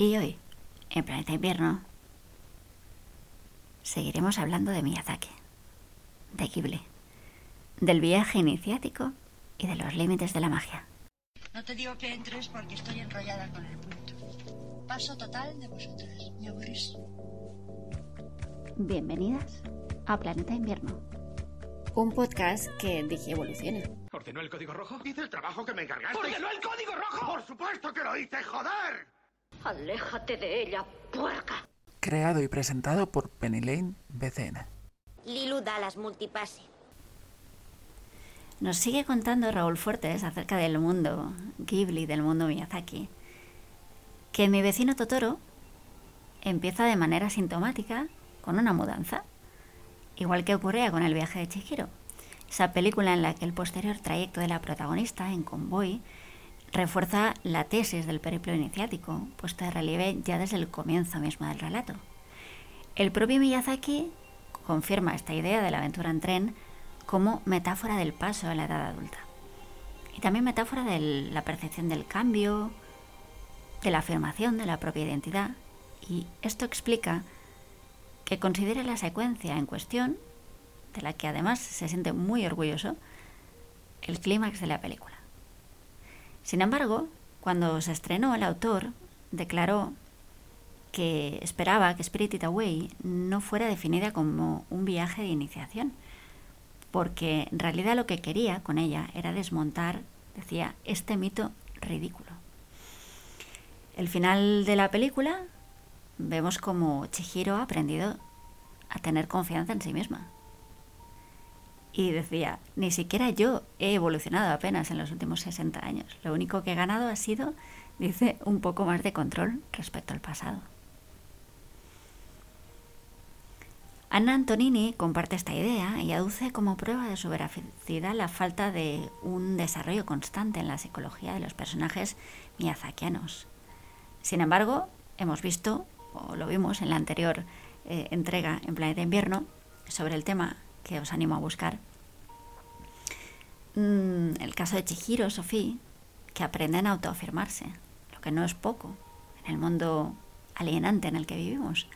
Y hoy, en Planeta Invierno, seguiremos hablando de Miyazaki, de Ghibli, del viaje iniciático y de los límites de la magia. No te digo que entres porque estoy enrollada con el punto. Paso total de vosotras. Me aburrís. Bienvenidas a Planeta Invierno, un podcast que dije evoluciona. ¿Ordenó el código rojo? Hice el trabajo que me encargaste. ¡Ordenó el código rojo! Por supuesto que lo hice, joder. Aléjate de ella, puerca. Creado y presentado por Penny Lane BCN. Lilu Dallas Multipase. Nos sigue contando Raúl Fuertes acerca del mundo Ghibli, del mundo Miyazaki, que mi vecino Totoro empieza de manera sintomática con una mudanza, igual que ocurría con el viaje de Chihiro, esa película en la que el posterior trayecto de la protagonista en convoy refuerza la tesis del periplo iniciático, puesto de relieve ya desde el comienzo mismo del relato. El propio Miyazaki confirma esta idea de la aventura en tren como metáfora del paso a la edad adulta. Y también metáfora de la percepción del cambio, de la afirmación de la propia identidad. Y esto explica que considere la secuencia en cuestión, de la que además se siente muy orgulloso, el clímax de la película. Sin embargo, cuando se estrenó, el autor declaró que esperaba que Spirited Away no fuera definida como un viaje de iniciación, porque en realidad lo que quería con ella era desmontar, decía, este mito ridículo. El final de la película vemos como Chihiro ha aprendido a tener confianza en sí misma. Y decía, ni siquiera yo he evolucionado apenas en los últimos 60 años. Lo único que he ganado ha sido, dice, un poco más de control respecto al pasado. Anna Antonini comparte esta idea y aduce como prueba de su veracidad la falta de un desarrollo constante en la psicología de los personajes miyazakianos. Sin embargo, hemos visto, o lo vimos en la anterior eh, entrega en Planeta Invierno, sobre el tema que os animo a buscar, mm, el caso de Chihiro, Sofía, que aprenden a autoafirmarse, lo que no es poco en el mundo alienante en el que vivimos.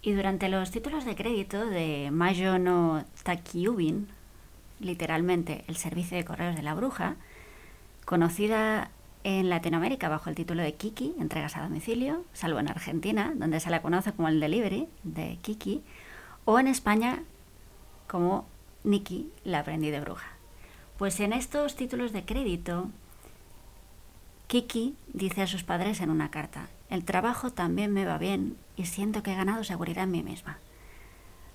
Y durante los títulos de crédito de Mayo no Takiubin, literalmente el servicio de correos de la bruja, conocida en Latinoamérica bajo el título de Kiki, entregas a domicilio, salvo en Argentina, donde se la conoce como el delivery de Kiki, o en España como Nikki, la aprendí de bruja. Pues en estos títulos de crédito, Kiki dice a sus padres en una carta, el trabajo también me va bien y siento que he ganado seguridad en mí misma.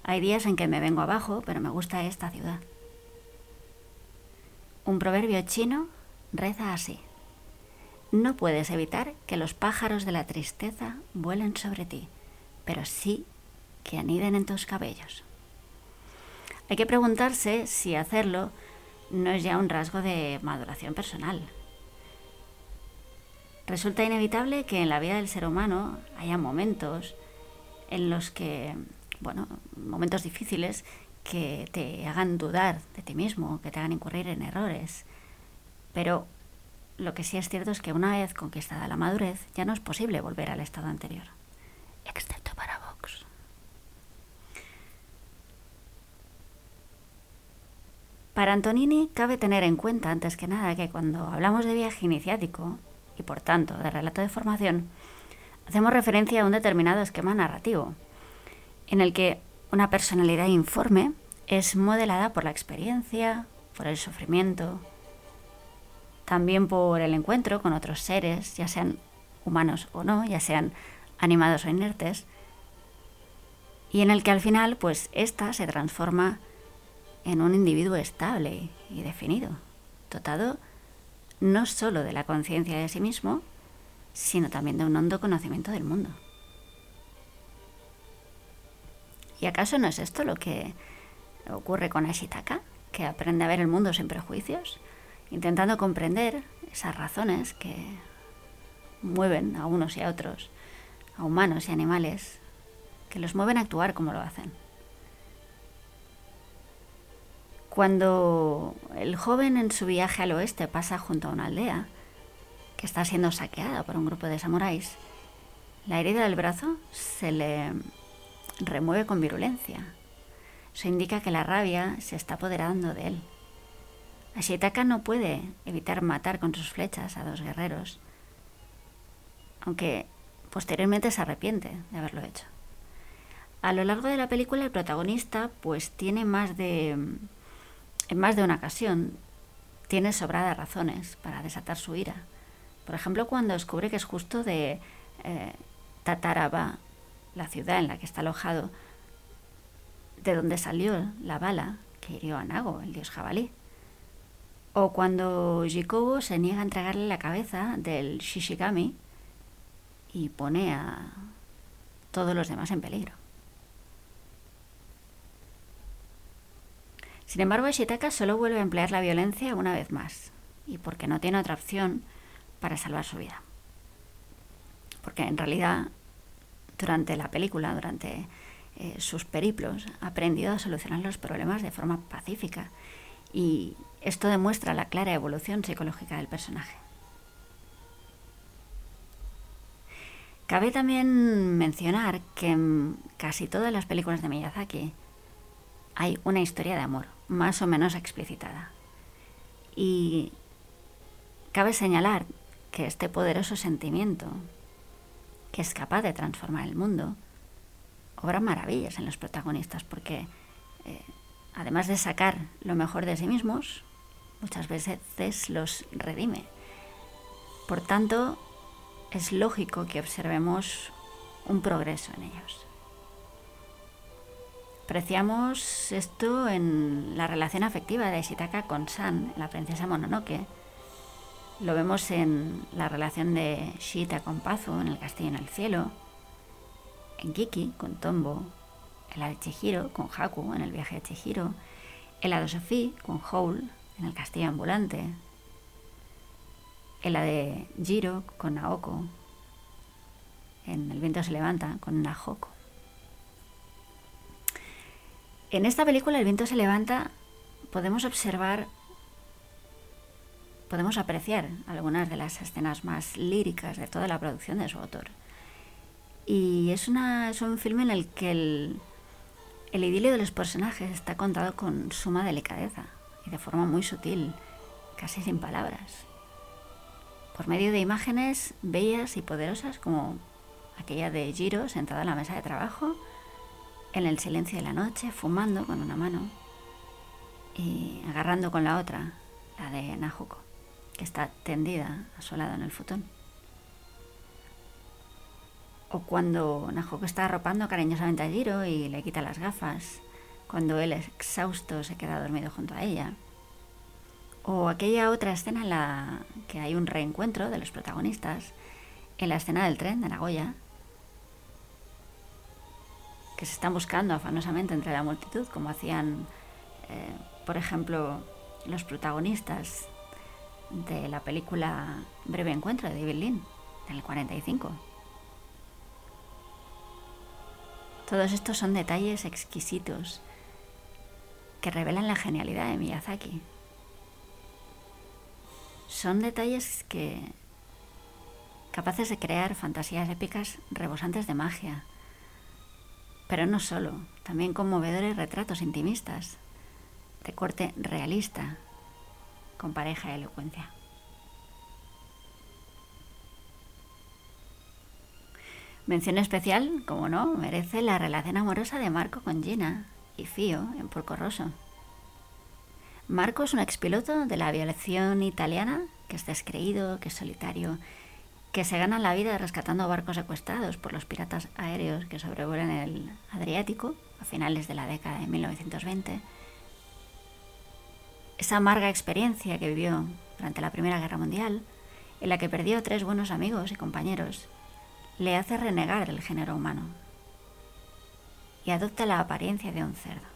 Hay días en que me vengo abajo, pero me gusta esta ciudad. Un proverbio chino reza así. No puedes evitar que los pájaros de la tristeza vuelen sobre ti, pero sí que aniden en tus cabellos. Hay que preguntarse si hacerlo no es ya un rasgo de maduración personal, Resulta inevitable que en la vida del ser humano haya momentos en los que, bueno, momentos difíciles que te hagan dudar de ti mismo, que te hagan incurrir en errores. Pero lo que sí es cierto es que una vez conquistada la madurez ya no es posible volver al estado anterior, para Vox. Para Antonini cabe tener en cuenta antes que nada que cuando hablamos de viaje iniciático, y por tanto de relato de formación, hacemos referencia a un determinado esquema narrativo, en el que una personalidad informe es modelada por la experiencia, por el sufrimiento, también por el encuentro con otros seres, ya sean humanos o no, ya sean animados o inertes, y en el que al final, pues, ésta se transforma en un individuo estable y definido, dotado no solo de la conciencia de sí mismo, sino también de un hondo conocimiento del mundo. ¿Y acaso no es esto lo que ocurre con Ashitaka, que aprende a ver el mundo sin prejuicios, intentando comprender esas razones que mueven a unos y a otros, a humanos y animales, que los mueven a actuar como lo hacen? Cuando el joven en su viaje al oeste pasa junto a una aldea que está siendo saqueada por un grupo de samuráis, La herida del brazo se le remueve con virulencia. Eso indica que la rabia se está apoderando de él. Ashitaka no puede evitar matar con sus flechas a dos guerreros, aunque posteriormente se arrepiente de haberlo hecho. A lo largo de la película el protagonista pues tiene más de en más de una ocasión tiene sobradas razones para desatar su ira. Por ejemplo, cuando descubre que es justo de eh, Tataraba, la ciudad en la que está alojado, de donde salió la bala que hirió a Nago, el dios jabalí. O cuando Jikobo se niega a entregarle la cabeza del Shishigami y pone a todos los demás en peligro. Sin embargo, Ishitaka solo vuelve a emplear la violencia una vez más, y porque no tiene otra opción para salvar su vida. Porque en realidad, durante la película, durante eh, sus periplos, ha aprendido a solucionar los problemas de forma pacífica, y esto demuestra la clara evolución psicológica del personaje. Cabe también mencionar que en casi todas las películas de Miyazaki hay una historia de amor, más o menos explicitada. Y cabe señalar que este poderoso sentimiento, que es capaz de transformar el mundo, obra maravillas en los protagonistas, porque eh, además de sacar lo mejor de sí mismos, muchas veces los redime. Por tanto, es lógico que observemos un progreso en ellos. Apreciamos esto en la relación afectiva de Shitaka con San, la princesa Mononoke. Lo vemos en la relación de Shita con Pazu en El castillo en el cielo, en Kiki con Tombo, en la de Chihiro con Haku en El viaje de Chihiro, en la de Sophie con Howl en El castillo ambulante, en la de Jiro con Naoko, en El viento se levanta con Nahoko. En esta película El viento se levanta podemos observar, podemos apreciar algunas de las escenas más líricas de toda la producción de su autor. Y es, una, es un filme en el que el, el idilio de los personajes está contado con suma delicadeza y de forma muy sutil, casi sin palabras, por medio de imágenes bellas y poderosas como aquella de Giro sentada en la mesa de trabajo, en el silencio de la noche, fumando con una mano y agarrando con la otra, la de Najuko, que está tendida a su lado en el futón. O cuando Najuko está arropando cariñosamente a Jiro y le quita las gafas, cuando él exhausto se queda dormido junto a ella. O aquella otra escena en la que hay un reencuentro de los protagonistas, en la escena del tren de Nagoya, que se están buscando afanosamente entre la multitud, como hacían, eh, por ejemplo, los protagonistas de la película Breve Encuentro de David Lynn, del 45. Todos estos son detalles exquisitos que revelan la genialidad de Miyazaki. Son detalles que capaces de crear fantasías épicas rebosantes de magia, pero no solo, también conmovedores retratos intimistas, de corte realista, con pareja y elocuencia. Mención especial, como no, merece la relación amorosa de Marco con Gina y Fio en Porco Rosso. Marco es un expiloto de la aviación italiana que es descreído, que es solitario que se ganan la vida rescatando barcos secuestrados por los piratas aéreos que sobrevuelan el Adriático a finales de la década de 1920. Esa amarga experiencia que vivió durante la Primera Guerra Mundial, en la que perdió tres buenos amigos y compañeros, le hace renegar del género humano y adopta la apariencia de un cerdo.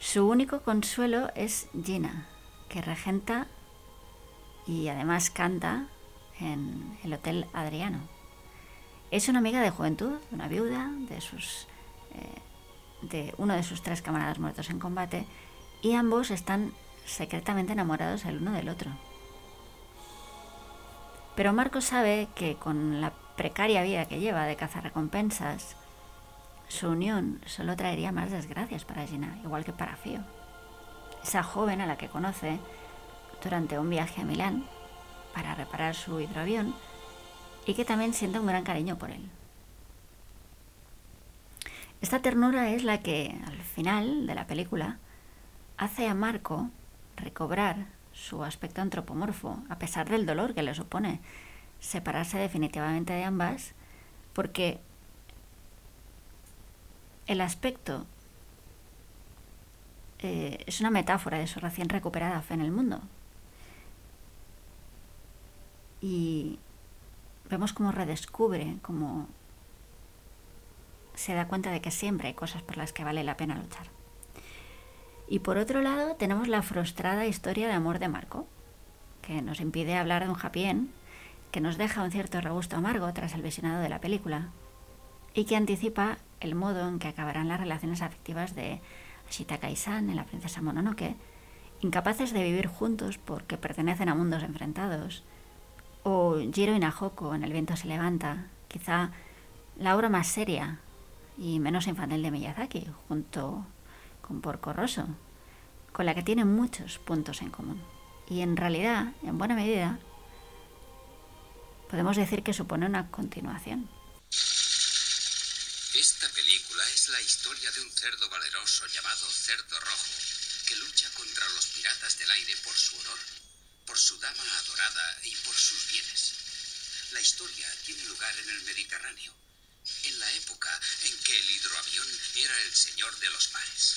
Su único consuelo es Gina, que regenta y además canta en el Hotel Adriano. Es una amiga de juventud, una viuda de, sus, eh, de uno de sus tres camaradas muertos en combate y ambos están secretamente enamorados el uno del otro. Pero Marco sabe que con la precaria vida que lleva de cazar recompensas, su unión solo traería más desgracias para Gina, igual que para Fio. Esa joven a la que conoce durante un viaje a Milán para reparar su hidroavión y que también siente un gran cariño por él. Esta ternura es la que al final de la película hace a Marco recobrar su aspecto antropomorfo, a pesar del dolor que le supone separarse definitivamente de ambas, porque el aspecto eh, es una metáfora de su recién recuperada fe en el mundo. Y vemos cómo redescubre, cómo se da cuenta de que siempre hay cosas por las que vale la pena luchar. Y por otro lado tenemos la frustrada historia de amor de Marco, que nos impide hablar de un happy end, que nos deja un cierto regusto amargo tras el visionado de la película, y que anticipa el modo en que acabarán las relaciones afectivas de Ashitaka y en La princesa Mononoke, incapaces de vivir juntos porque pertenecen a mundos enfrentados, o Jiro y Nahoko en El viento se levanta, quizá la obra más seria y menos infantil de Miyazaki, junto con Porco Rosso, con la que tiene muchos puntos en común. Y en realidad, en buena medida, podemos decir que supone una continuación. Esta película es la historia de un cerdo valeroso llamado Cerdo Rojo, que lucha contra los piratas del aire por su honor, por su dama adorada y por sus bienes. La historia tiene lugar en el Mediterráneo, en la época en que el hidroavión era el señor de los mares.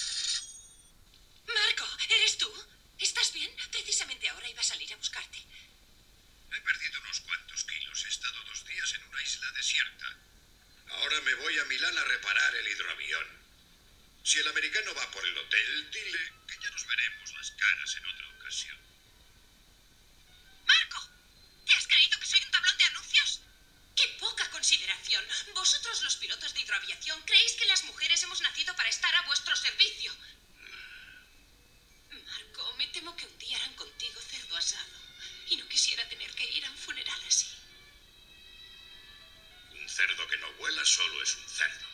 Marco, ¿eres tú? ¿Estás bien? Precisamente ahora iba a salir a buscarte. He perdido unos cuantos kilos. He estado dos días en una isla desierta. Ahora me voy a Milán a reparar el hidroavión. Si el americano va por el hotel, dile que ya nos veremos las caras en otra ocasión. Vosotros, los pilotos de hidroaviación, creéis que las mujeres hemos nacido para estar a vuestro servicio. Marco, me temo que un día harán contigo cerdo asado. Y no quisiera tener que ir a un funeral así. Un cerdo que no vuela solo es un cerdo.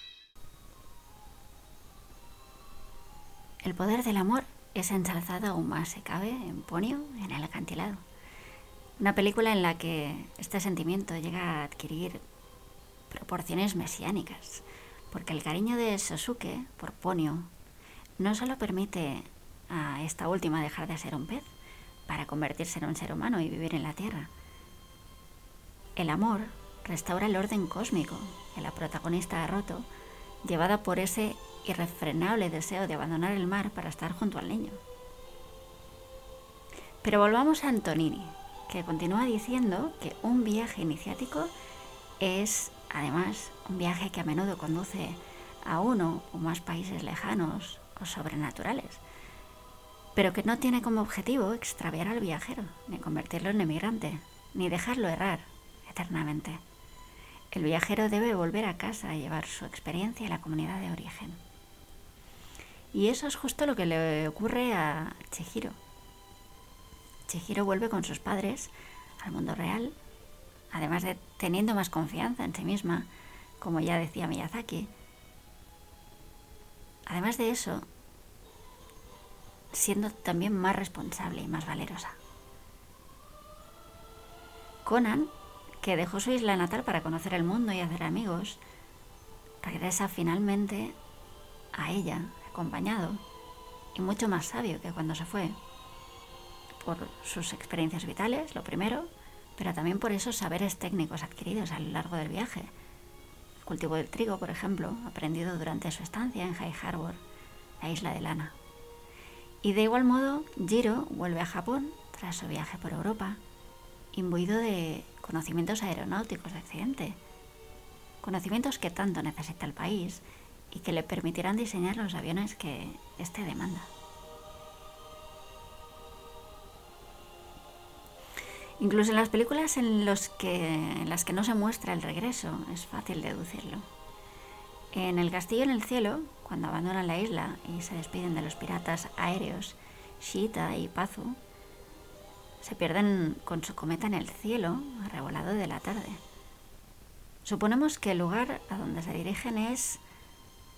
El poder del amor es ensalzado aún más, se cabe, en Ponio, en el acantilado. Una película en la que este sentimiento llega a adquirir proporciones mesiánicas, porque el cariño de Sosuke por Ponio no solo permite a esta última dejar de ser un pez para convertirse en un ser humano y vivir en la Tierra. El amor restaura el orden cósmico que la protagonista ha roto, llevada por ese irrefrenable deseo de abandonar el mar para estar junto al niño. Pero volvamos a Antonini, que continúa diciendo que un viaje iniciático es, además, un viaje que a menudo conduce a uno o más países lejanos o sobrenaturales, pero que no tiene como objetivo extraviar al viajero, ni convertirlo en emigrante, ni dejarlo errar eternamente. El viajero debe volver a casa y llevar su experiencia a la comunidad de origen. Y eso es justo lo que le ocurre a Chihiro. Chihiro vuelve con sus padres al mundo real, además de teniendo más confianza en sí misma, como ya decía Miyazaki. Además de eso, siendo también más responsable y más valerosa. Conan, que dejó su isla natal para conocer el mundo y hacer amigos, regresa finalmente a ella, acompañado y mucho más sabio que cuando se fue, por sus experiencias vitales, lo primero, pero también por esos saberes técnicos adquiridos a lo largo del viaje. El cultivo del trigo, por ejemplo, aprendido durante su estancia en High Harbor, la isla de Lana. Y de igual modo, Jiro vuelve a Japón tras su viaje por Europa, imbuido de conocimientos aeronáuticos de accidente, conocimientos que tanto necesita el país y que le permitirán diseñar los aviones que éste demanda. Incluso en las películas en, las que no se muestra el regreso es fácil deducirlo. En El Castillo en el Cielo, cuando abandonan la isla y se despiden de los piratas aéreos Shita y Pazu, se pierden con su cometa en el cielo, arrebolado de la tarde. Suponemos que el lugar a donde se dirigen es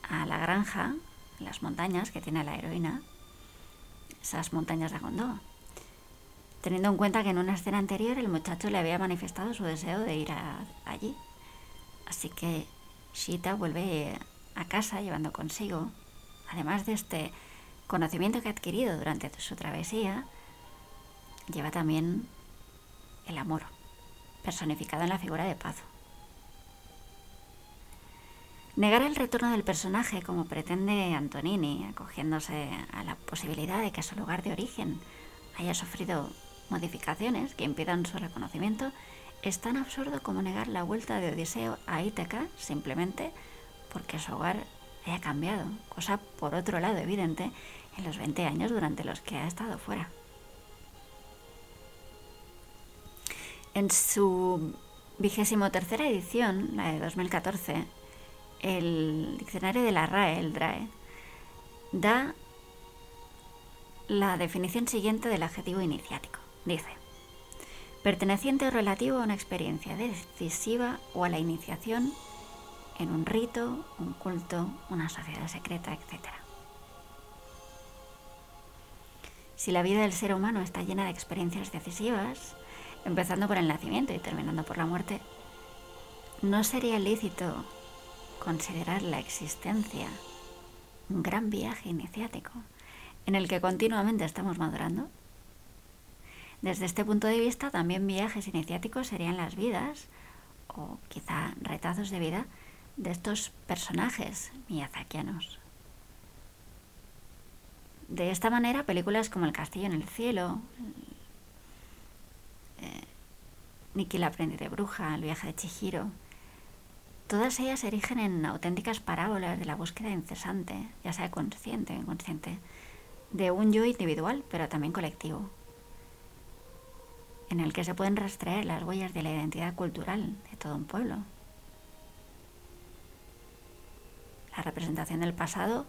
a la granja, las montañas que tiene la heroína, esas montañas de Gondoa. Teniendo en cuenta que en una escena anterior el muchacho le había manifestado su deseo de ir a- allí. Así que Shita vuelve a casa llevando consigo, además de este conocimiento que ha adquirido durante su travesía, lleva también el amor, personificado en la figura de Pazo. Negar el retorno del personaje como pretende Antonini, acogiéndose a la posibilidad de que su lugar de origen haya sufrido modificaciones que impidan su reconocimiento, es tan absurdo como negar la vuelta de Odiseo a Ítaca simplemente porque su hogar haya cambiado, cosa por otro lado evidente en los 20 años durante los que ha estado fuera. En su vigésimo tercera edición, la de 2014, el diccionario de la RAE, el DRAE, da la definición siguiente del adjetivo iniciático. Dice, perteneciente o relativo a una experiencia decisiva o a la iniciación en un rito, un culto, una sociedad secreta, etc. Si la vida del ser humano está llena de experiencias decisivas, empezando por el nacimiento y terminando por la muerte, ¿no sería lícito considerar la existencia un gran viaje iniciático en el que continuamente estamos madurando? Desde este punto de vista, también viajes iniciáticos serían las vidas, o quizá retazos de vida, de estos personajes miyazakianos. De esta manera, películas como El castillo en el cielo, eh, la aprendiz de bruja, El viaje de Chihiro, todas ellas se erigen en auténticas parábolas de la búsqueda incesante, ya sea consciente o inconsciente, de un yo individual, pero también colectivo, en el que se pueden rastrear las huellas de la identidad cultural de todo un pueblo. La representación del pasado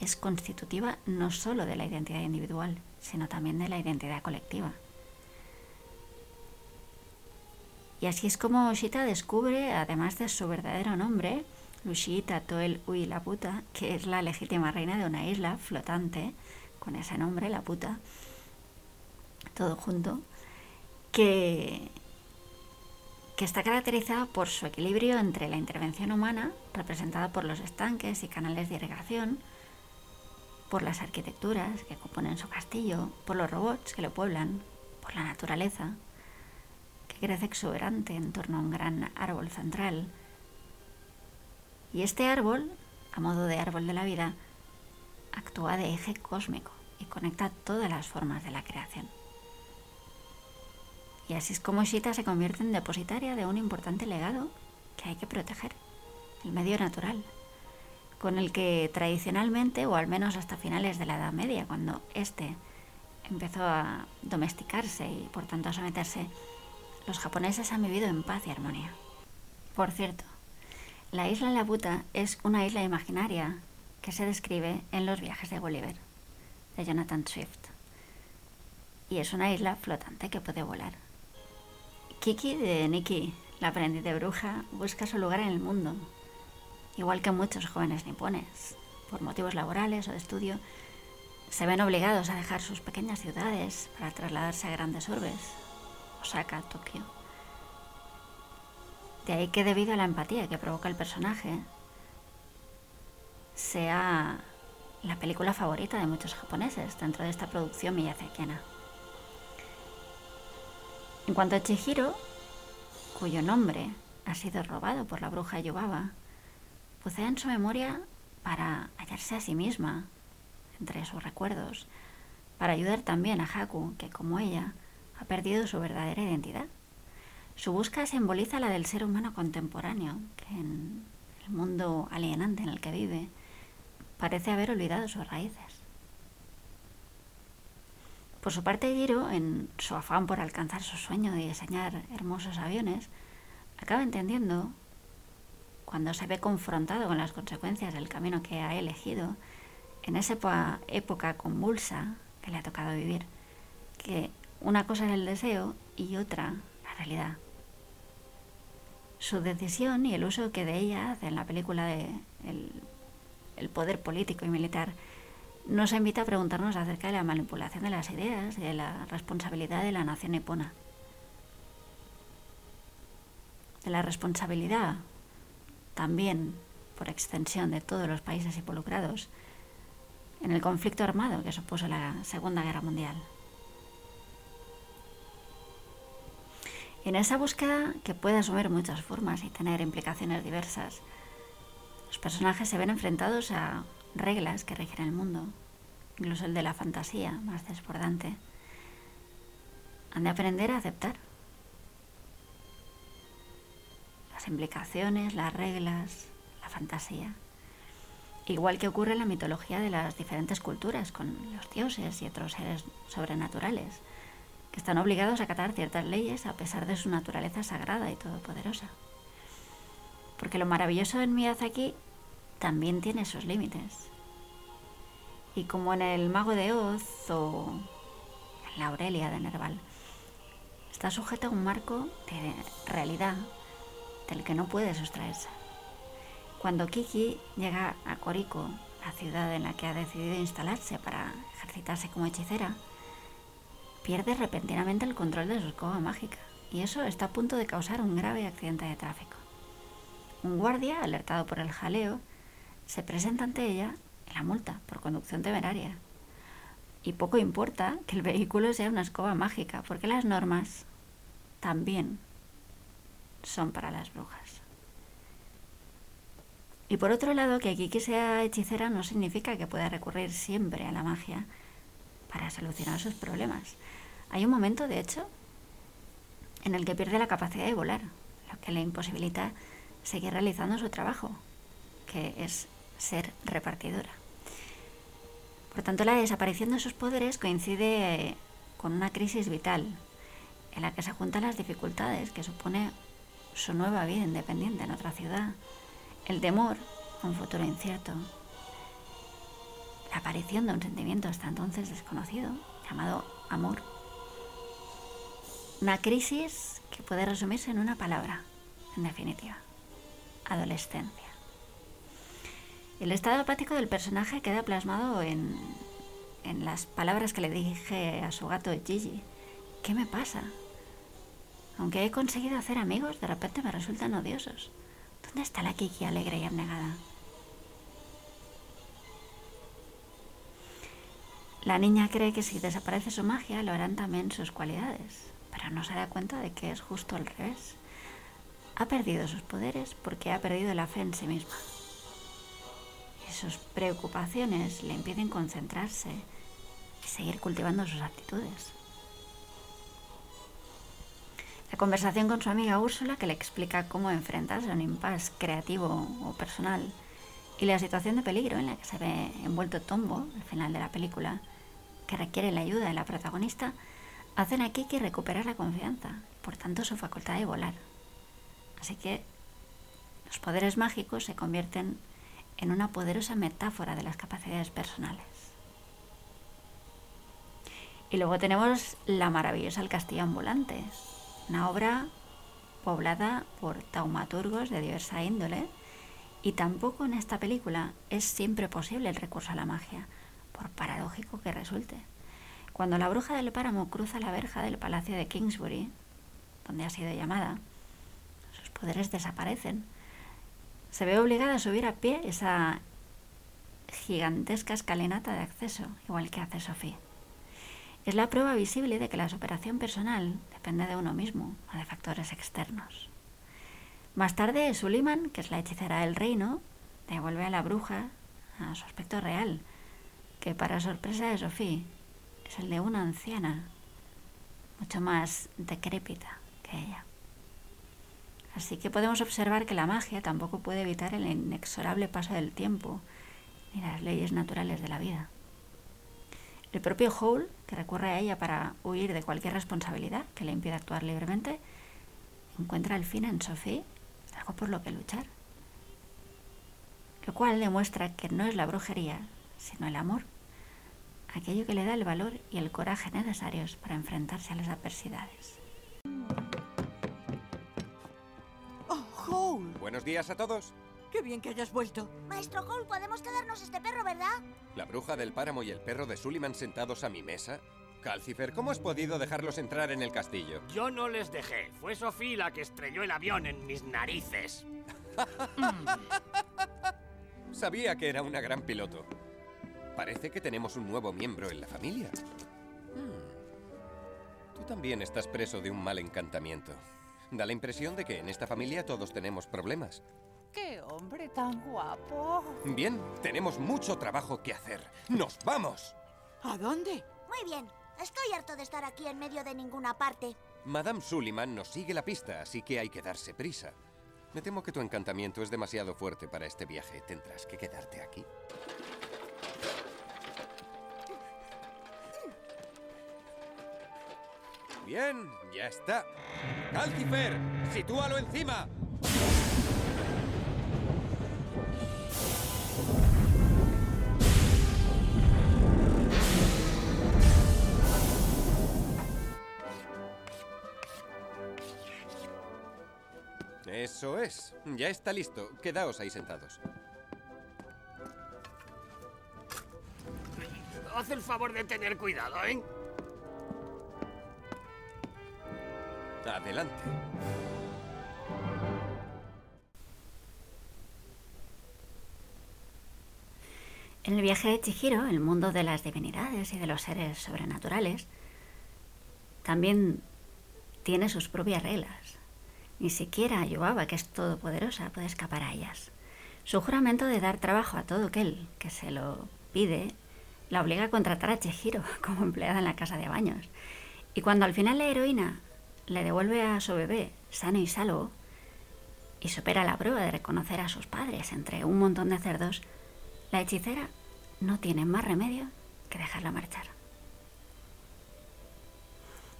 es constitutiva no solo de la identidad individual, sino también de la identidad colectiva. Y así es como Shita descubre, además de su verdadero nombre, Lushita Toel Ui la puta, que es la legítima reina de una isla flotante, con ese nombre, la puta, todo junto, que, está caracterizada por su equilibrio entre la intervención humana, representada por los estanques y canales de irrigación, por las arquitecturas que componen su castillo, por los robots que lo pueblan, por la naturaleza, que crece exuberante en torno a un gran árbol central. Y este árbol, a modo de árbol de la vida, actúa de eje cósmico y conecta todas las formas de la creación. Y así es como Shita se convierte en depositaria de un importante legado que hay que proteger, el medio natural, con el que tradicionalmente, o al menos hasta finales de la Edad Media, cuando éste empezó a domesticarse y por tanto a someterse, los japoneses han vivido en paz y armonía. Por cierto, la isla Laputa es una isla imaginaria que se describe en Los viajes de Gulliver, de Jonathan Swift. Y es una isla flotante que puede volar. Kiki de Nikki, la aprendiz de bruja, busca su lugar en el mundo, igual que muchos jóvenes nipones, por motivos laborales o de estudio, se ven obligados a dejar sus pequeñas ciudades para trasladarse a grandes urbes, Osaka, Tokio. De ahí que debido a la empatía que provoca el personaje, sea la película favorita de muchos japoneses dentro de esta producción miyazakiana. En cuanto a Chihiro, cuyo nombre ha sido robado por la bruja Yubaba, bucea en su memoria para hallarse a sí misma entre sus recuerdos, para ayudar también a Haku, que como ella ha perdido su verdadera identidad. Su búsqueda simboliza la del ser humano contemporáneo, que en el mundo alienante en el que vive parece haber olvidado sus raíces. Por su parte, Giro, en su afán por alcanzar su sueño de diseñar hermosos aviones, acaba entendiendo, cuando se ve confrontado con las consecuencias del camino que ha elegido, en esa época, convulsa que le ha tocado vivir, que una cosa es el deseo y otra la realidad. Su decisión y el uso que de ella hace en la película de el poder político y militar nos invita a preguntarnos acerca de la manipulación de las ideas y de la responsabilidad de la nación nipona. De la responsabilidad también, por extensión, de todos los países involucrados en el conflicto armado que supuso la Segunda Guerra Mundial. En esa búsqueda, que puede asumir muchas formas y tener implicaciones diversas, los personajes se ven enfrentados a reglas que rigen el mundo, incluso el de la fantasía más desbordante. Han de aprender a aceptar las implicaciones, las reglas, la fantasía. Igual que ocurre en la mitología de las diferentes culturas, con los dioses y otros seres sobrenaturales, que están obligados a acatar ciertas leyes a pesar de su naturaleza sagrada y todopoderosa. Porque lo maravilloso en Miyazaki también tiene sus límites. Y como en El Mago de Oz o en La Aurelia de Nerval, está sujeto a un marco de realidad del que no puede sustraerse. Cuando Kiki llega a Koriko, la ciudad en la que ha decidido instalarse para ejercitarse como hechicera, pierde repentinamente el control de su escoba mágica y eso está a punto de causar un grave accidente de tráfico. Un guardia, alertado por el jaleo, se presenta ante ella la multa por conducción temeraria. Y poco importa que el vehículo sea una escoba mágica, porque las normas también son para las brujas. Y por otro lado, que Kiki sea hechicera no significa que pueda recurrir siempre a la magia para solucionar sus problemas. Hay un momento, de hecho, en el que pierde la capacidad de volar, lo que le imposibilita seguir realizando su trabajo, que es ser repartidora. Por tanto, la desaparición de sus poderes coincide con una crisis vital, en la que se juntan las dificultades que supone su nueva vida independiente en otra ciudad, el temor a un futuro incierto, la aparición de un sentimiento hasta entonces desconocido, llamado amor. Una crisis que puede resumirse en una palabra, en definitiva, adolescencia. El estado apático del personaje queda plasmado en, en las palabras que le dije a su gato Gigi. ¿Qué me pasa? Aunque he conseguido hacer amigos, de repente me resultan odiosos. ¿Dónde está la Kiki alegre y abnegada? La niña cree que si desaparece su magia, lo harán también sus cualidades, pero no se da cuenta de que es justo al revés. Ha perdido sus poderes porque ha perdido la fe en sí misma sus preocupaciones le impiden concentrarse y seguir cultivando sus actitudes. La conversación con su amiga Úrsula, que le explica cómo enfrentarse a un impasse creativo o personal, y la situación de peligro en la que se ve envuelto Tombo al final de la película, que requiere la ayuda de la protagonista, hacen a Kiki recuperar la confianza, por tanto su facultad de volar. Así que los poderes mágicos se convierten en una poderosa metáfora de las capacidades personales. Y luego tenemos La maravillosa El Castillo Ambulante, una obra poblada por taumaturgos de diversa índole, y tampoco en esta película es siempre posible el recurso a la magia, por paradójico que resulte. Cuando la bruja del páramo cruza la verja del palacio de Kingsbury, donde ha sido llamada, sus poderes desaparecen se ve obligada a subir a pie esa gigantesca escalinata de acceso, igual que hace Sofía. Es la prueba visible de que la superación personal depende de uno mismo, o de factores externos. Más tarde, Suliman, que es la hechicera del reino, devuelve a la bruja a su aspecto real, que para sorpresa de Sofía es el de una anciana, mucho más decrépita que ella. Así que podemos observar que la magia tampoco puede evitar el inexorable paso del tiempo ni las leyes naturales de la vida. El propio Hole, que recurre a ella para huir de cualquier responsabilidad que le impida actuar libremente, encuentra al fin en Sophie algo por lo que luchar. Lo cual demuestra que no es la brujería, sino el amor, aquello que le da el valor y el coraje necesarios para enfrentarse a las adversidades. Hole. Buenos días a todos. Qué bien que hayas vuelto. Maestro Hole, podemos quedarnos este perro, ¿verdad? La bruja del páramo y el perro de Sullivan sentados a mi mesa. Calcifer, ¿cómo has podido dejarlos entrar en el castillo? Yo no les dejé. Fue Sofía la que estrelló el avión en mis narices. Sabía que era una gran piloto. Parece que tenemos un nuevo miembro en la familia. Hmm. Tú también estás preso de un mal encantamiento. Da la impresión de que en esta familia todos tenemos problemas. ¡Qué hombre tan guapo! Bien, tenemos mucho trabajo que hacer. ¡Nos vamos! ¿A dónde? Muy bien. Estoy harto de estar aquí en medio de ninguna parte. Madame Sullivan nos sigue la pista, así que hay que darse prisa. Me temo que tu encantamiento es demasiado fuerte para este viaje. Tendrás que quedarte aquí. Bien, ya está. ¡Calcifer! ¡Sitúalo encima! Eso es. Ya está listo. Quedaos ahí sentados. Haz el favor de tener cuidado, ¿eh? Adelante. En el viaje de Chihiro, el mundo de las divinidades y de los seres sobrenaturales también tiene sus propias reglas. Ni siquiera Yubaba, que es todopoderosa, puede escapar a ellas. Su juramento de dar trabajo a todo aquel que se lo pide la obliga a contratar a Chihiro como empleada en la casa de baños. Y cuando al final la heroína le devuelve a su bebé sano y salvo y supera la prueba de reconocer a sus padres entre un montón de cerdos, la hechicera no tiene más remedio que dejarla marchar.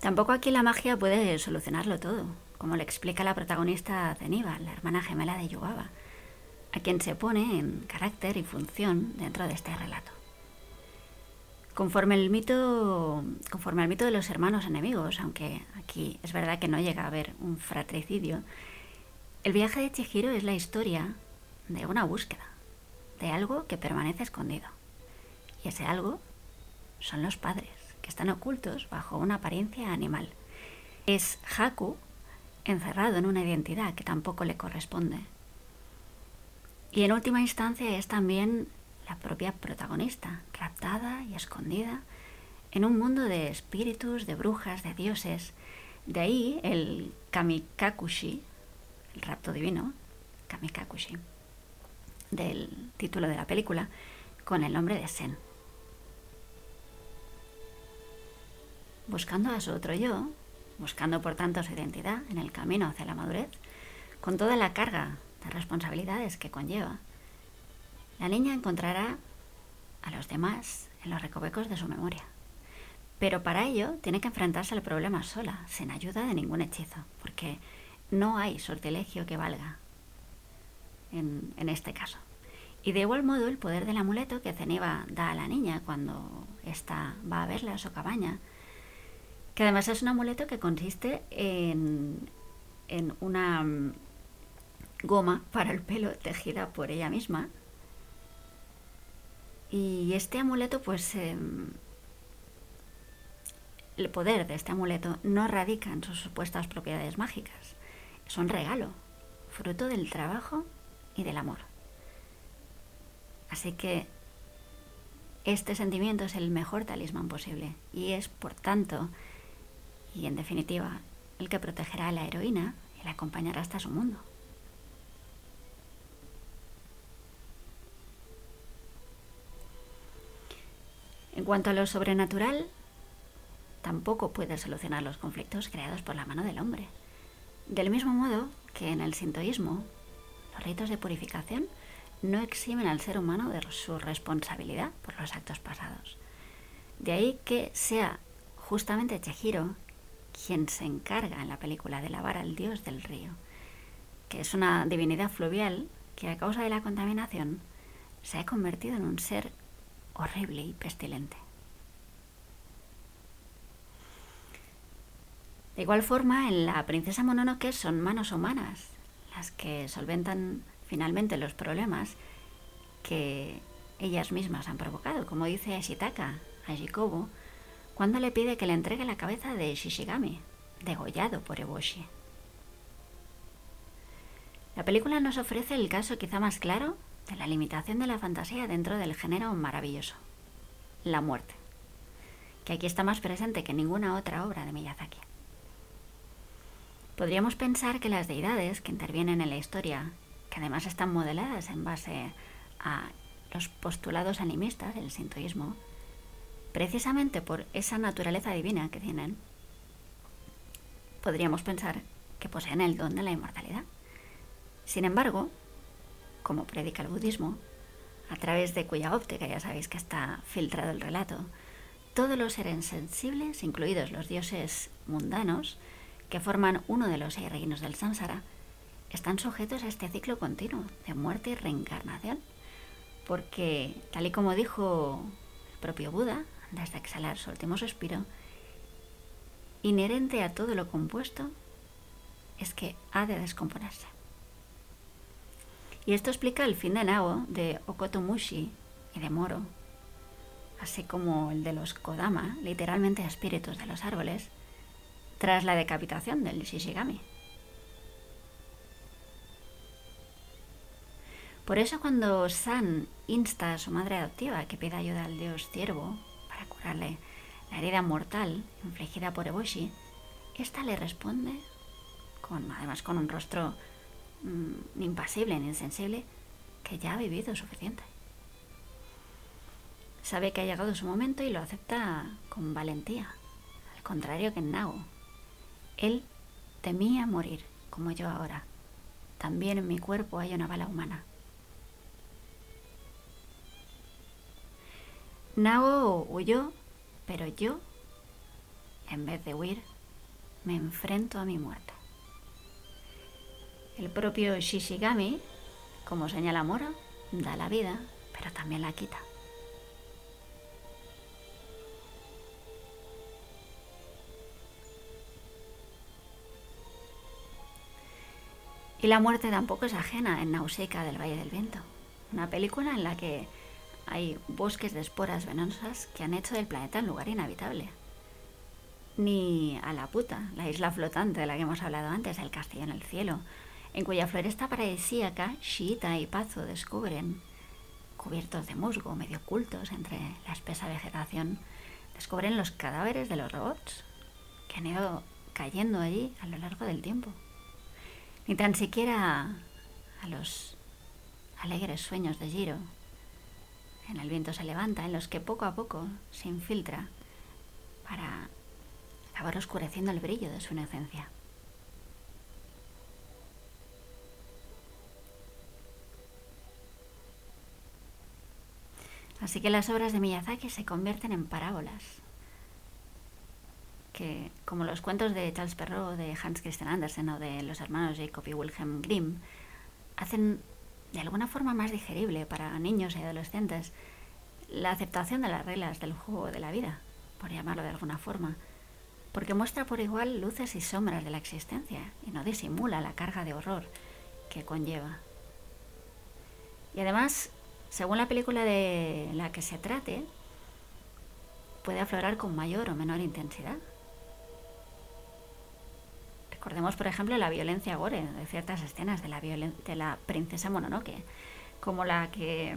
Tampoco aquí la magia puede solucionarlo todo, como le explica la protagonista Zeniba, la hermana gemela de Yubaba, a quien se pone en carácter y función dentro de este relato. Conforme al mito de los hermanos enemigos, aunque aquí es verdad que no llega a haber un fratricidio, el viaje de Chihiro es la historia de una búsqueda, de algo que permanece escondido. Y ese algo son los padres, que están ocultos bajo una apariencia animal. Es Haku encerrado en una identidad que tampoco le corresponde. Y en última instancia es también la propia protagonista, raptada y escondida en un mundo de espíritus, de brujas, de dioses. De ahí el kamikakushi, el rapto divino, kamikakushi, del título de la película, con el nombre de Sen. Buscando a su otro yo, buscando por tanto su identidad en el camino hacia la madurez, con toda la carga de responsabilidades que conlleva, la niña encontrará a los demás en los recovecos de su memoria. Pero para ello tiene que enfrentarse al problema sola, sin ayuda de ningún hechizo, porque no hay sortilegio que valga en, este caso. Y de igual modo el poder del amuleto que Zeniba da a la niña cuando ésta va a verla a su cabaña, que además es un amuleto que consiste en, en una mm, goma para el pelo tejida por ella misma. Y este amuleto, pues em, el poder de este amuleto no radica en sus supuestas propiedades mágicas. Es un regalo, fruto del trabajo y del amor. Así que este sentimiento es el mejor talismán posible y es, por tanto, y en definitiva, el que protegerá a la heroína y la acompañará hasta su mundo. En cuanto a lo sobrenatural, tampoco puede solucionar los conflictos creados por la mano del hombre. Del mismo modo que en el sintoísmo, los ritos de purificación no eximen al ser humano de su responsabilidad por los actos pasados. De ahí que sea justamente Chihiro quien se encarga en la película de lavar al dios del río, que es una divinidad fluvial que a causa de la contaminación se ha convertido en un ser horrible y pestilente. De igual forma, en la princesa Mononoke son manos humanas las que solventan finalmente los problemas que ellas mismas han provocado, como dice Ashitaka a Jikobu, cuando le pide que le entregue la cabeza de Shishigami, degollado por Eboshi. La película nos ofrece el caso quizá más claro de la limitación de la fantasía dentro del género maravilloso, la muerte, que aquí está más presente que ninguna otra obra de Miyazaki. Podríamos pensar que las deidades que intervienen en la historia, que además están modeladas en base a los postulados animistas del sintoísmo, precisamente por esa naturaleza divina que tienen, podríamos pensar que poseen el don de la inmortalidad. Sin embargo, como predica el budismo, a través de cuya óptica ya sabéis que está filtrado el relato, todos los seres sensibles, incluidos los dioses mundanos, que forman uno de los seis reinos del samsara, están sujetos a este ciclo continuo de muerte y reencarnación, porque, tal y como dijo el propio Buda, antes de exhalar su último suspiro, inherente a todo lo compuesto es que ha de descomponerse. Y esto explica el fin de Nao de Okotomushi y de Moro, así como el de los Kodama, literalmente espíritus de los árboles, tras la decapitación del Shishigami. Por eso cuando San insta a su madre adoptiva que pida ayuda al dios ciervo para curarle la herida mortal infligida por Eboshi, ésta le responde, con, además con un rostro mm, impasible ni insensible, que ya ha vivido suficiente. Sabe que ha llegado su momento y lo acepta con valentía, al contrario que Nao. Él temía morir, como yo ahora. También en mi cuerpo hay una bala humana. Nao huyó, pero yo, en vez de huir, me enfrento a mi muerte. El propio Shishigami, como señala Moro, da la vida, pero también la quita. Y la muerte tampoco es ajena en Nausicaa del Valle del Viento, una película en la que hay bosques de esporas venenosas que han hecho del planeta un lugar inhabitable. Ni a la puta, la isla flotante de la que hemos hablado antes, el castillo en el cielo, en cuya floresta paradisíaca Shita y Pazo descubren, cubiertos de musgo, medio ocultos entre la espesa vegetación, descubren los cadáveres de los robots que han ido cayendo allí a lo largo del tiempo. Ni tan siquiera a los alegres sueños de Giro, en el viento se levanta, en los que poco a poco se infiltra para acabar oscureciendo el brillo de su inocencia. Así que las obras de Miyazaki se convierten en parábolas, que, como los cuentos de Charles Perrault, de Hans Christian Andersen o de los hermanos Jacob y Wilhelm Grimm, hacen de alguna forma más digerible para niños y adolescentes la aceptación de las reglas del juego de la vida, por llamarlo de alguna forma, porque muestra por igual luces y sombras de la existencia y no disimula la carga de horror que conlleva. Y además, según la película de la que se trate, puede aflorar con mayor o menor intensidad. Recordemos, por ejemplo, la violencia gore de ciertas escenas de la, de la princesa Mononoke, como la que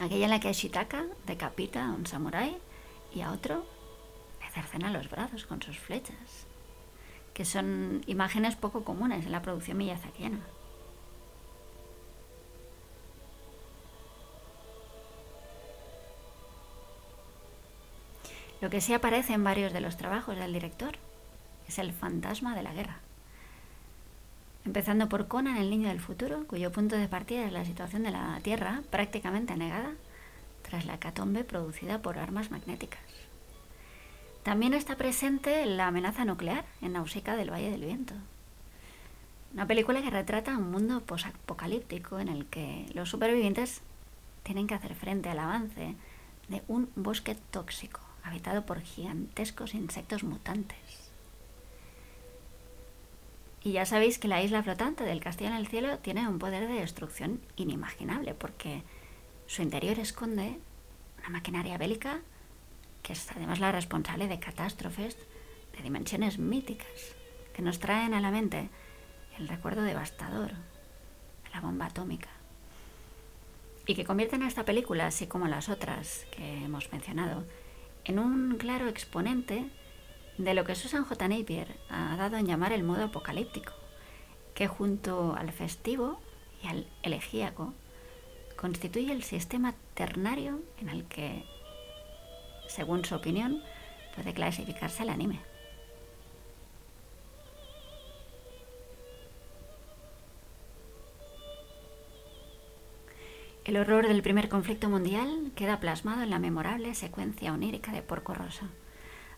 aquella en la que Shitaka decapita a un samurái y a otro le cercena los brazos con sus flechas, que son imágenes poco comunes en la producción miyazakiana. Lo que sí aparece en varios de los trabajos del director es el fantasma de la guerra. Empezando por Conan, el niño del futuro, cuyo punto de partida es la situación de la Tierra prácticamente anegada tras la catombe producida por armas magnéticas. También está presente la amenaza nuclear en Nausicaa del Valle del Viento. Una película que retrata un mundo posapocalíptico en el que los supervivientes tienen que hacer frente al avance de un bosque tóxico habitado por gigantescos insectos mutantes. Y ya sabéis que la isla flotante del Castillo en el Cielo tiene un poder de destrucción inimaginable, porque su interior esconde una maquinaria bélica que es además la responsable de catástrofes de dimensiones míticas, que nos traen a la mente el recuerdo devastador de la bomba atómica. Y que convierten a esta película, así como las otras que hemos mencionado, en un claro exponente de lo que Susan J. Napier ha dado en llamar el modo apocalíptico, que junto al festivo y al elegíaco constituye el sistema ternario en el que, según su opinión, puede clasificarse el anime. El horror del primer conflicto mundial queda plasmado en la memorable secuencia onírica de Porco Rosso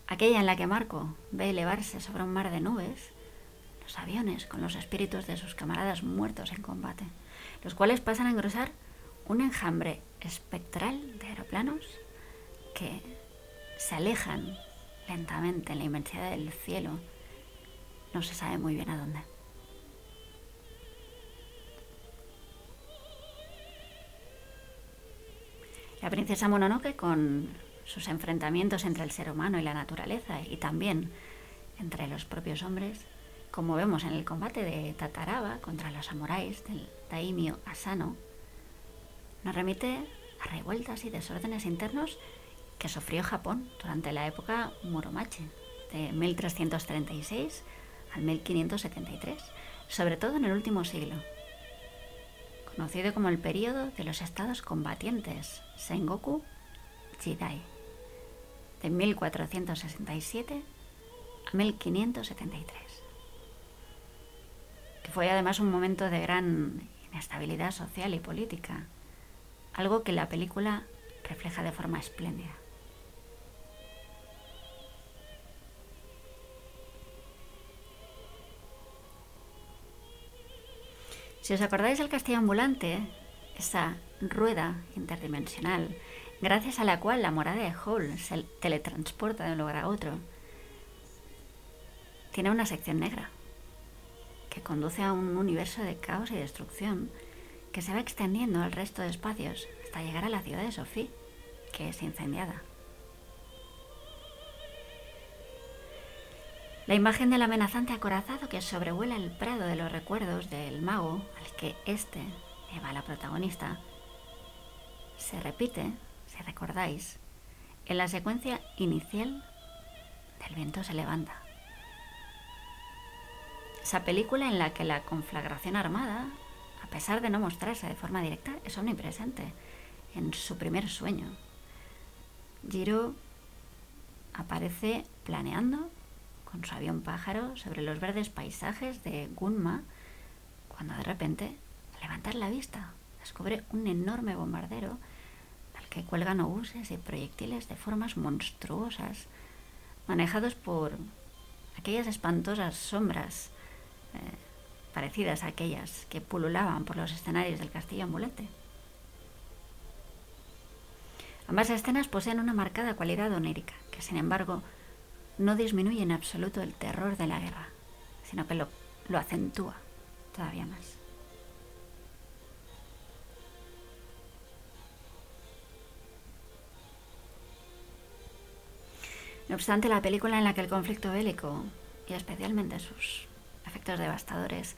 aquella en la que Marco ve elevarse sobre un mar de nubes los aviones con los espíritus de sus camaradas muertos en combate, los cuales pasan a engrosar un enjambre espectral de aeroplanos que se alejan lentamente en la inmensidad del cielo, no se sabe muy bien a dónde. La princesa Mononoke con sus enfrentamientos entre el ser humano y la naturaleza y también entre los propios hombres, como vemos en el combate de Tataraba contra los samuráis del daimyo Asano, nos remite a revueltas y desórdenes internos que sufrió Japón durante la época Muromachi, de 1336 al 1573, sobre todo en el último siglo, conocido como el período de los estados combatientes Sengoku Jidai de 1467 a 1573, que fue además un momento de gran inestabilidad social y política, algo que la película refleja de forma espléndida. Si os acordáis del castillo ambulante, esa rueda interdimensional gracias a la cual la morada de Hall se teletransporta de un lugar a otro, tiene una sección negra que conduce a un universo de caos y destrucción que se va extendiendo al resto de espacios hasta llegar a la ciudad de Sofía, que es incendiada. La imagen del amenazante acorazado que sobrevuela el prado de los recuerdos del mago al que éste lleva la protagonista se repite si recordáis, en la secuencia inicial del viento se levanta. Esa película en la que la conflagración armada, a pesar de no mostrarse de forma directa, es omnipresente en su primer sueño. Giro aparece planeando con su avión pájaro sobre los verdes paisajes de Gunma, cuando de repente, al levantar la vista, descubre un enorme bombardero que cuelgan obuses y proyectiles de formas monstruosas, manejados por aquellas espantosas sombras eh, parecidas a aquellas que pululaban por los escenarios del castillo ambulante. Ambas escenas poseen una marcada cualidad onírica, que sin embargo no disminuye en absoluto el terror de la guerra, sino que lo, lo acentúa todavía más. No obstante, la película en la que el conflicto bélico, y especialmente sus efectos devastadores,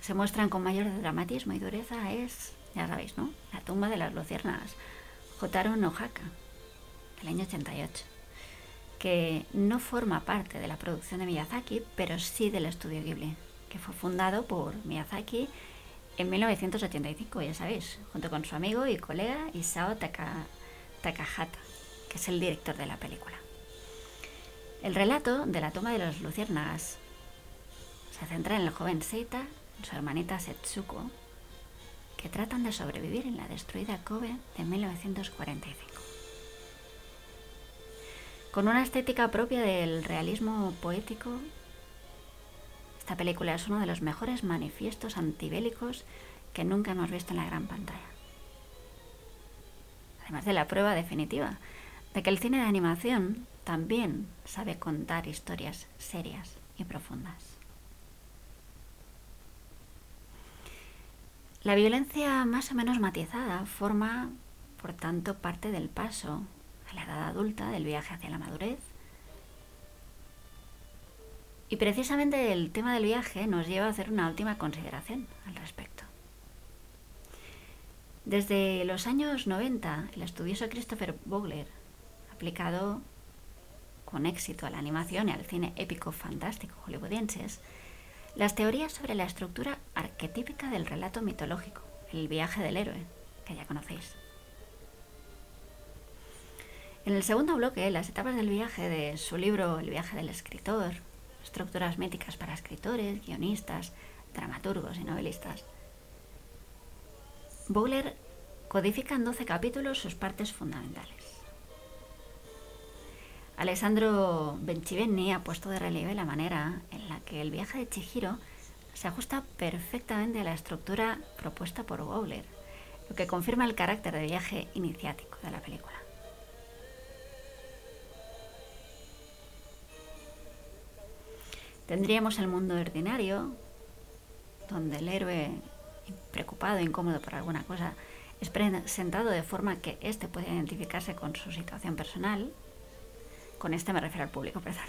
se muestran con mayor dramatismo y dureza es, ya sabéis, ¿no? La tumba de las luciérnagas, Jotaro no Haka, del año 88, que no forma parte de la producción de Miyazaki, pero sí del estudio Ghibli, que fue fundado por Miyazaki en 1985, ya sabéis, junto con su amigo y colega Isao Takahata, que es el director de la película. El relato de la toma de los luciérnagas se centra en el joven Seita su hermanita Setsuko, que tratan de sobrevivir en la destruida Kobe de 1945. Con una estética propia del realismo poético, esta película es uno de los mejores manifiestos antibélicos que nunca hemos visto en la gran pantalla. Además de la prueba definitiva de que el cine de animación también sabe contar historias serias y profundas. La violencia más o menos matizada forma, por tanto, parte del paso la edad adulta del viaje hacia la madurez. Y precisamente el tema del viaje nos lleva a hacer una última consideración al respecto. Desde los años 90, el estudioso Christopher Vogler, aplicado con éxito a la animación y al cine épico fantástico hollywoodienses, las teorías sobre la estructura arquetípica del relato mitológico, el viaje del héroe, que ya conocéis. En el segundo bloque, las etapas del viaje de su libro El viaje del escritor, estructuras míticas para escritores, guionistas, dramaturgos y novelistas, Bowler codifica en 12 capítulos sus partes fundamentales. Alessandro Bencivenni ha puesto de relieve la manera en la que el viaje de Chihiro se ajusta perfectamente a la estructura propuesta por Bowler, lo que confirma el carácter de viaje iniciático de la película. Tendríamos el mundo ordinario, donde el héroe, preocupado incómodo por alguna cosa, es presentado de forma que éste puede identificarse con su situación personal, con este me refiero al público, perdón,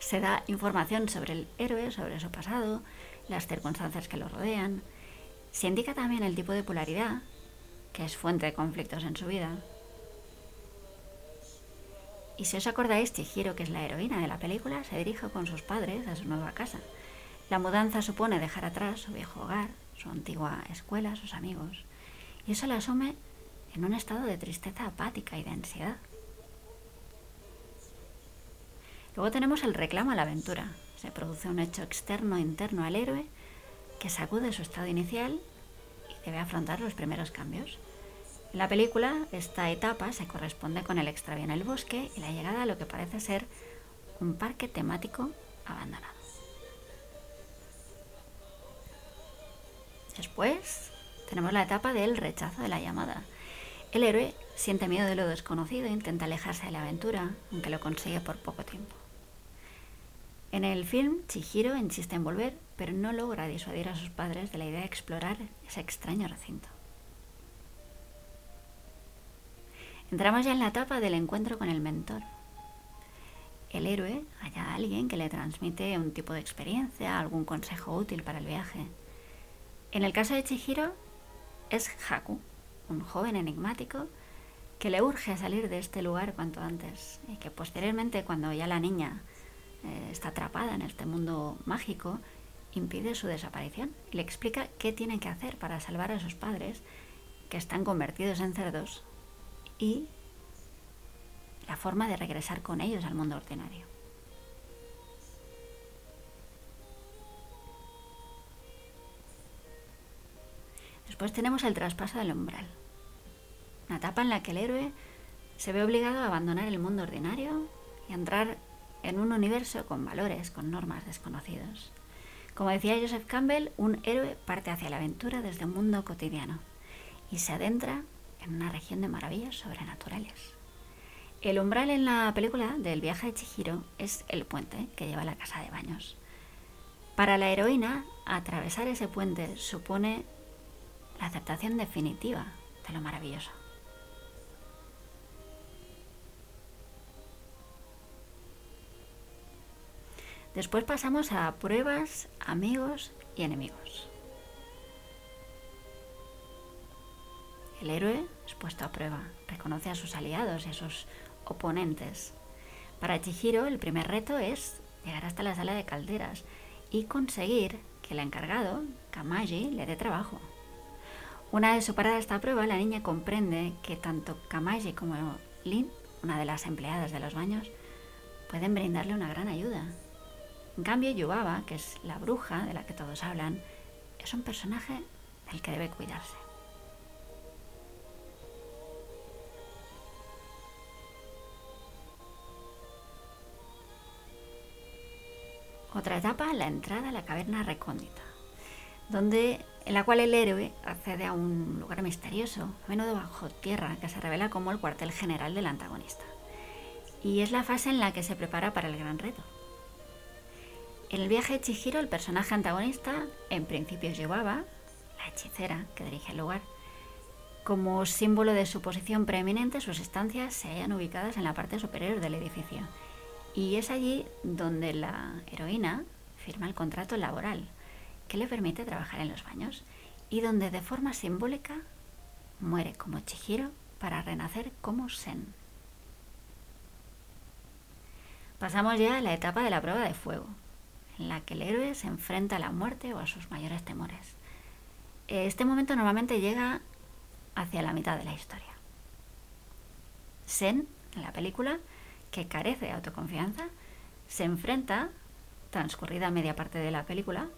se da información sobre el héroe, sobre su pasado, las circunstancias que lo rodean. Se indica también el tipo de polaridad, que es fuente de conflictos en su vida. Y si os acordáis, Chihiro, que es la heroína de la película, se dirige con sus padres a su nueva casa. La mudanza supone dejar atrás su viejo hogar, su antigua escuela, sus amigos. Y eso la asume en un estado de tristeza apática y de ansiedad. Luego tenemos el reclamo a la aventura. Se produce un hecho externo e interno al héroe que sacude su estado inicial y debe afrontar los primeros cambios. En la película, esta etapa se corresponde con el extravío en el bosque y la llegada a lo que parece ser un parque temático abandonado. Después tenemos la etapa del rechazo de la llamada. El héroe siente miedo de lo desconocido e intenta alejarse de la aventura, aunque lo consigue por poco tiempo. En el film, Chihiro insiste en volver, pero no logra disuadir a sus padres de la idea de explorar ese extraño recinto. Entramos ya en la etapa del encuentro con el mentor. El héroe halla a alguien que le transmite un tipo de experiencia, algún consejo útil para el viaje. En el caso de Chihiro, es Haku, un joven enigmático que le urge salir de este lugar cuanto antes y que posteriormente, cuando ya la niña eh, está atrapada en este mundo mágico, impide su desaparición y le explica qué tiene que hacer para salvar a sus padres, que están convertidos en cerdos, y la forma de regresar con ellos al mundo ordinario. Después tenemos el traspaso del umbral, una etapa en la que el héroe se ve obligado a abandonar el mundo ordinario y a entrar en un universo con valores, con normas desconocidos. Como decía Joseph Campbell, un héroe parte hacia la aventura desde un mundo cotidiano y se adentra en una región de maravillas sobrenaturales. El umbral en la película del viaje de Chihiro es el puente que lleva a la casa de baños. Para la heroína, atravesar ese puente supone la aceptación definitiva de lo maravilloso. Después pasamos a pruebas, amigos y enemigos. El héroe es puesto a prueba, reconoce a sus aliados y a sus oponentes. Para Chihiro el primer reto es llegar hasta la sala de calderas y conseguir que el encargado, Kamaji, le dé trabajo. Una vez superada esta prueba, la niña comprende que tanto Kamaji como Lin, una de las empleadas de los baños, pueden brindarle una gran ayuda en cambio, Yubaba, que es la bruja de la que todos hablan, es un personaje del que debe cuidarse. Otra etapa, la entrada a la caverna recóndita, donde, en la cual el héroe accede a un lugar misterioso, a menudo bajo tierra, que se revela como el cuartel general del antagonista. Y es la fase en la que se prepara para el gran reto, en el viaje de Chihiro, el personaje antagonista en principio llevaba la hechicera que dirige el lugar. Como símbolo de su posición preeminente, sus estancias se hallan ubicadas en la parte superior del edificio. Y es allí donde la heroína firma el contrato laboral que le permite trabajar en los baños y donde de forma simbólica muere como Chihiro para renacer como Sen. Pasamos ya a la etapa de la prueba de fuego, en la que el héroe se enfrenta a la muerte o a sus mayores temores. Este momento normalmente llega hacia la mitad de la historia. Sen, en la película, que carece de autoconfianza, se enfrenta, transcurrida media parte de la película,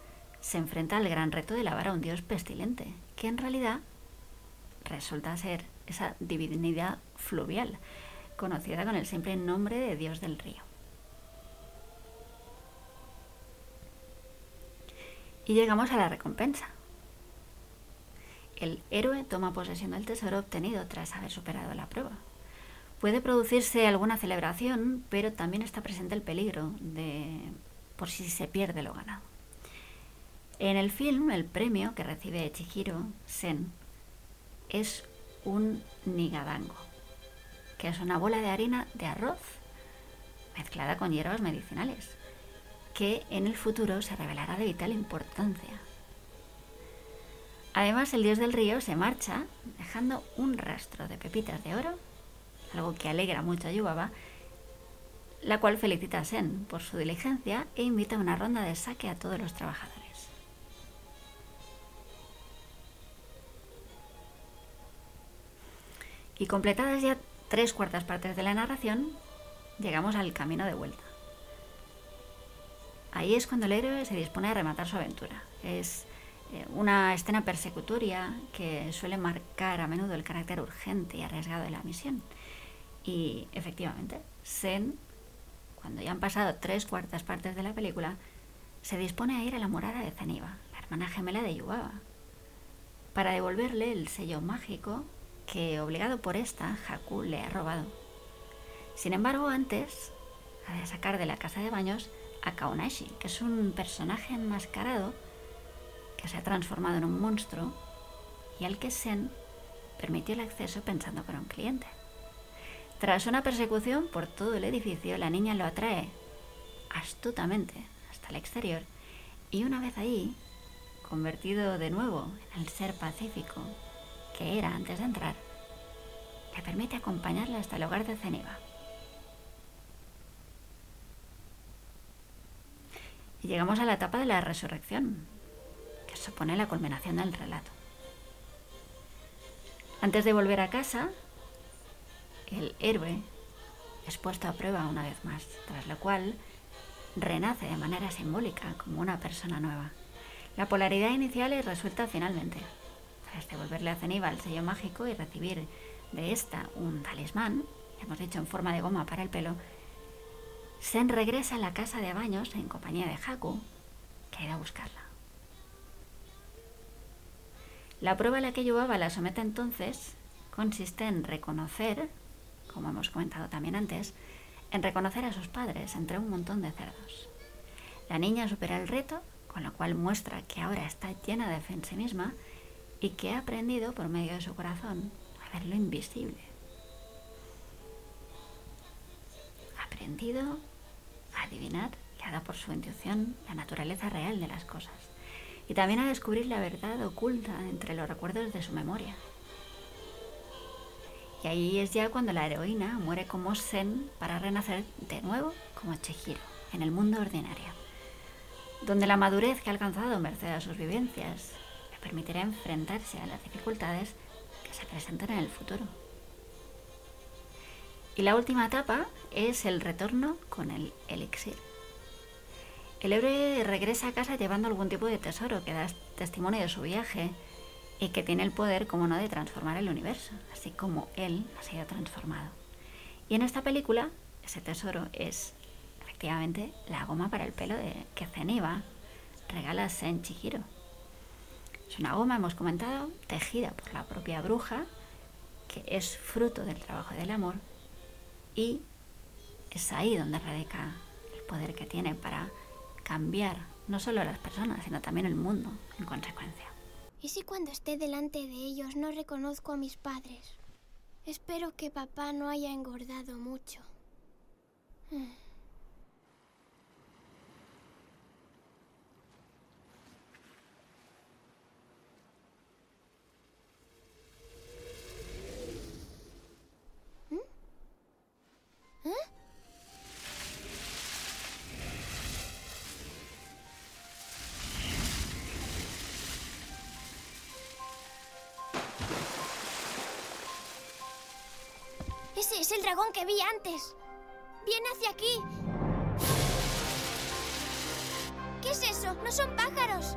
se enfrenta al gran reto de lavar a un dios pestilente, que en realidad resulta ser esa divinidad fluvial, conocida con el simple nombre de dios del río. Y llegamos a la recompensa. El héroe toma posesión del tesoro obtenido tras haber superado la prueba. Puede producirse alguna celebración, pero también está presente el peligro de por si se pierde lo ganado. En el film, el premio que recibe Chihiro Sen es un nigadango, que es una bola de harina de arroz mezclada con hierbas medicinales, que en el futuro se revelará de vital importancia. Además, el dios del río se marcha dejando un rastro de pepitas de oro, algo que alegra mucho a Yubaba, la cual felicita a Sen por su diligencia e invita a una ronda de saque a todos los trabajadores. Y completadas ya tres cuartas partes de la narración, llegamos al camino de vuelta. Ahí es cuando el héroe se dispone a rematar su aventura. Es eh, una escena persecutoria que suele marcar a menudo el carácter urgente y arriesgado de la misión. Y efectivamente, Sen, cuando ya han pasado tres cuartas partes de la película, se dispone a ir a la morada de Zeniba, la hermana gemela de Yubaba, para devolverle el sello mágico que, obligado por esta, Haku le ha robado. Sin embargo, antes ha de sacar de la casa de baños a Kaonashi, que es un personaje enmascarado que se ha transformado en un monstruo y al que Sen permitió el acceso pensando que era un cliente. Tras una persecución por todo el edificio, la niña lo atrae astutamente hasta el exterior y una vez ahí, convertido de nuevo en el ser pacífico que era antes de entrar, le permite acompañarla hasta el hogar de Zeniba. Y llegamos a la etapa de la resurrección, que supone la culminación del relato. Antes de volver a casa, el héroe es puesto a prueba una vez más, tras lo cual renace de manera simbólica como una persona nueva. La polaridad inicial es resuelta finalmente, tras devolverle a Zeniba el sello mágico y recibir de esta un talismán, hemos dicho en forma de goma para el pelo, Sen regresa a la casa de baños en compañía de Haku, que ha ido a buscarla. La prueba a la que Yubaba la somete entonces consiste en reconocer, como hemos comentado también antes, en reconocer a sus padres entre un montón de cerdos. La niña supera el reto, con lo cual muestra que ahora está llena de fe en sí misma y que ha aprendido por medio de su corazón a ver lo invisible. Ha aprendido a adivinar, guiada por su intuición, la naturaleza real de las cosas. Y también a descubrir la verdad oculta entre los recuerdos de su memoria. Y ahí es ya cuando la heroína muere como Zen para renacer de nuevo como Chihiro, en el mundo ordinario, donde la madurez que ha alcanzado merced a sus vivencias permitirá enfrentarse a las dificultades que se presentan en el futuro. Y la última etapa es el retorno con el elixir. El héroe regresa a casa llevando algún tipo de tesoro que da testimonio de su viaje y que tiene el poder, como no, de transformar el universo, así como él ha sido transformado. Y en esta película, ese tesoro es efectivamente la goma para el pelo de que Zeniba regala a Sen Chihiro. Es una goma, hemos comentado, tejida por la propia bruja, que es fruto del trabajo del amor, y es ahí donde radica el poder que tiene para cambiar no solo a las personas, sino también el mundo en consecuencia. ¿Y si cuando esté delante de ellos no reconozco a mis padres? Espero que papá no haya engordado mucho. Mm. Es el dragón que vi antes. Viene hacia aquí. ¿Qué es eso? No son pájaros.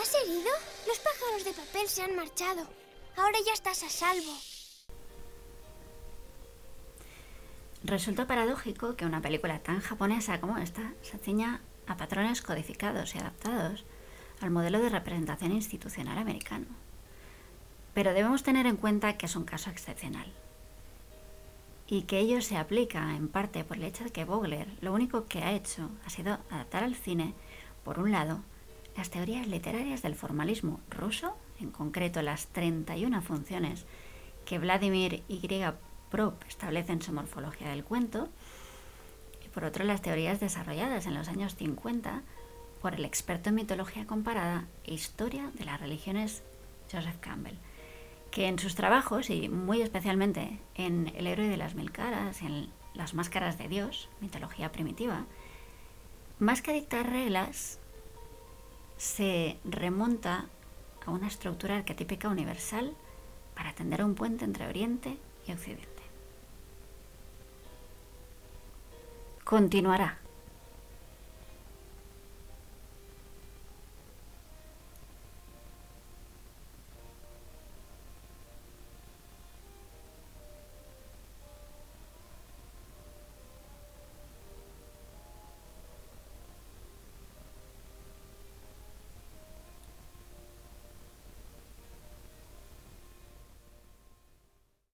¿Estás herido? Los pájaros de papel se han marchado. Ahora ya estás a salvo. Resulta paradójico que una película tan japonesa como esta se ciña a patrones codificados y adaptados al modelo de representación institucional americano. Pero debemos tener en cuenta que es un caso excepcional y que ello se aplica en parte por el hecho de que Vogler lo único que ha hecho ha sido adaptar al cine, por un lado, las teorías literarias del formalismo ruso, en concreto las 31 funciones que Vladimir Y. Prop establece en su morfología del cuento, y por otro las teorías desarrolladas en los años 50 por el experto en mitología comparada e historia de las religiones Joseph Campbell, que en sus trabajos, y muy especialmente en El héroe de las mil caras, en Las máscaras de Dios, mitología primitiva, más que dictar reglas, se remonta a una estructura arquetípica universal para tender un puente entre Oriente y Occidente. Continuará.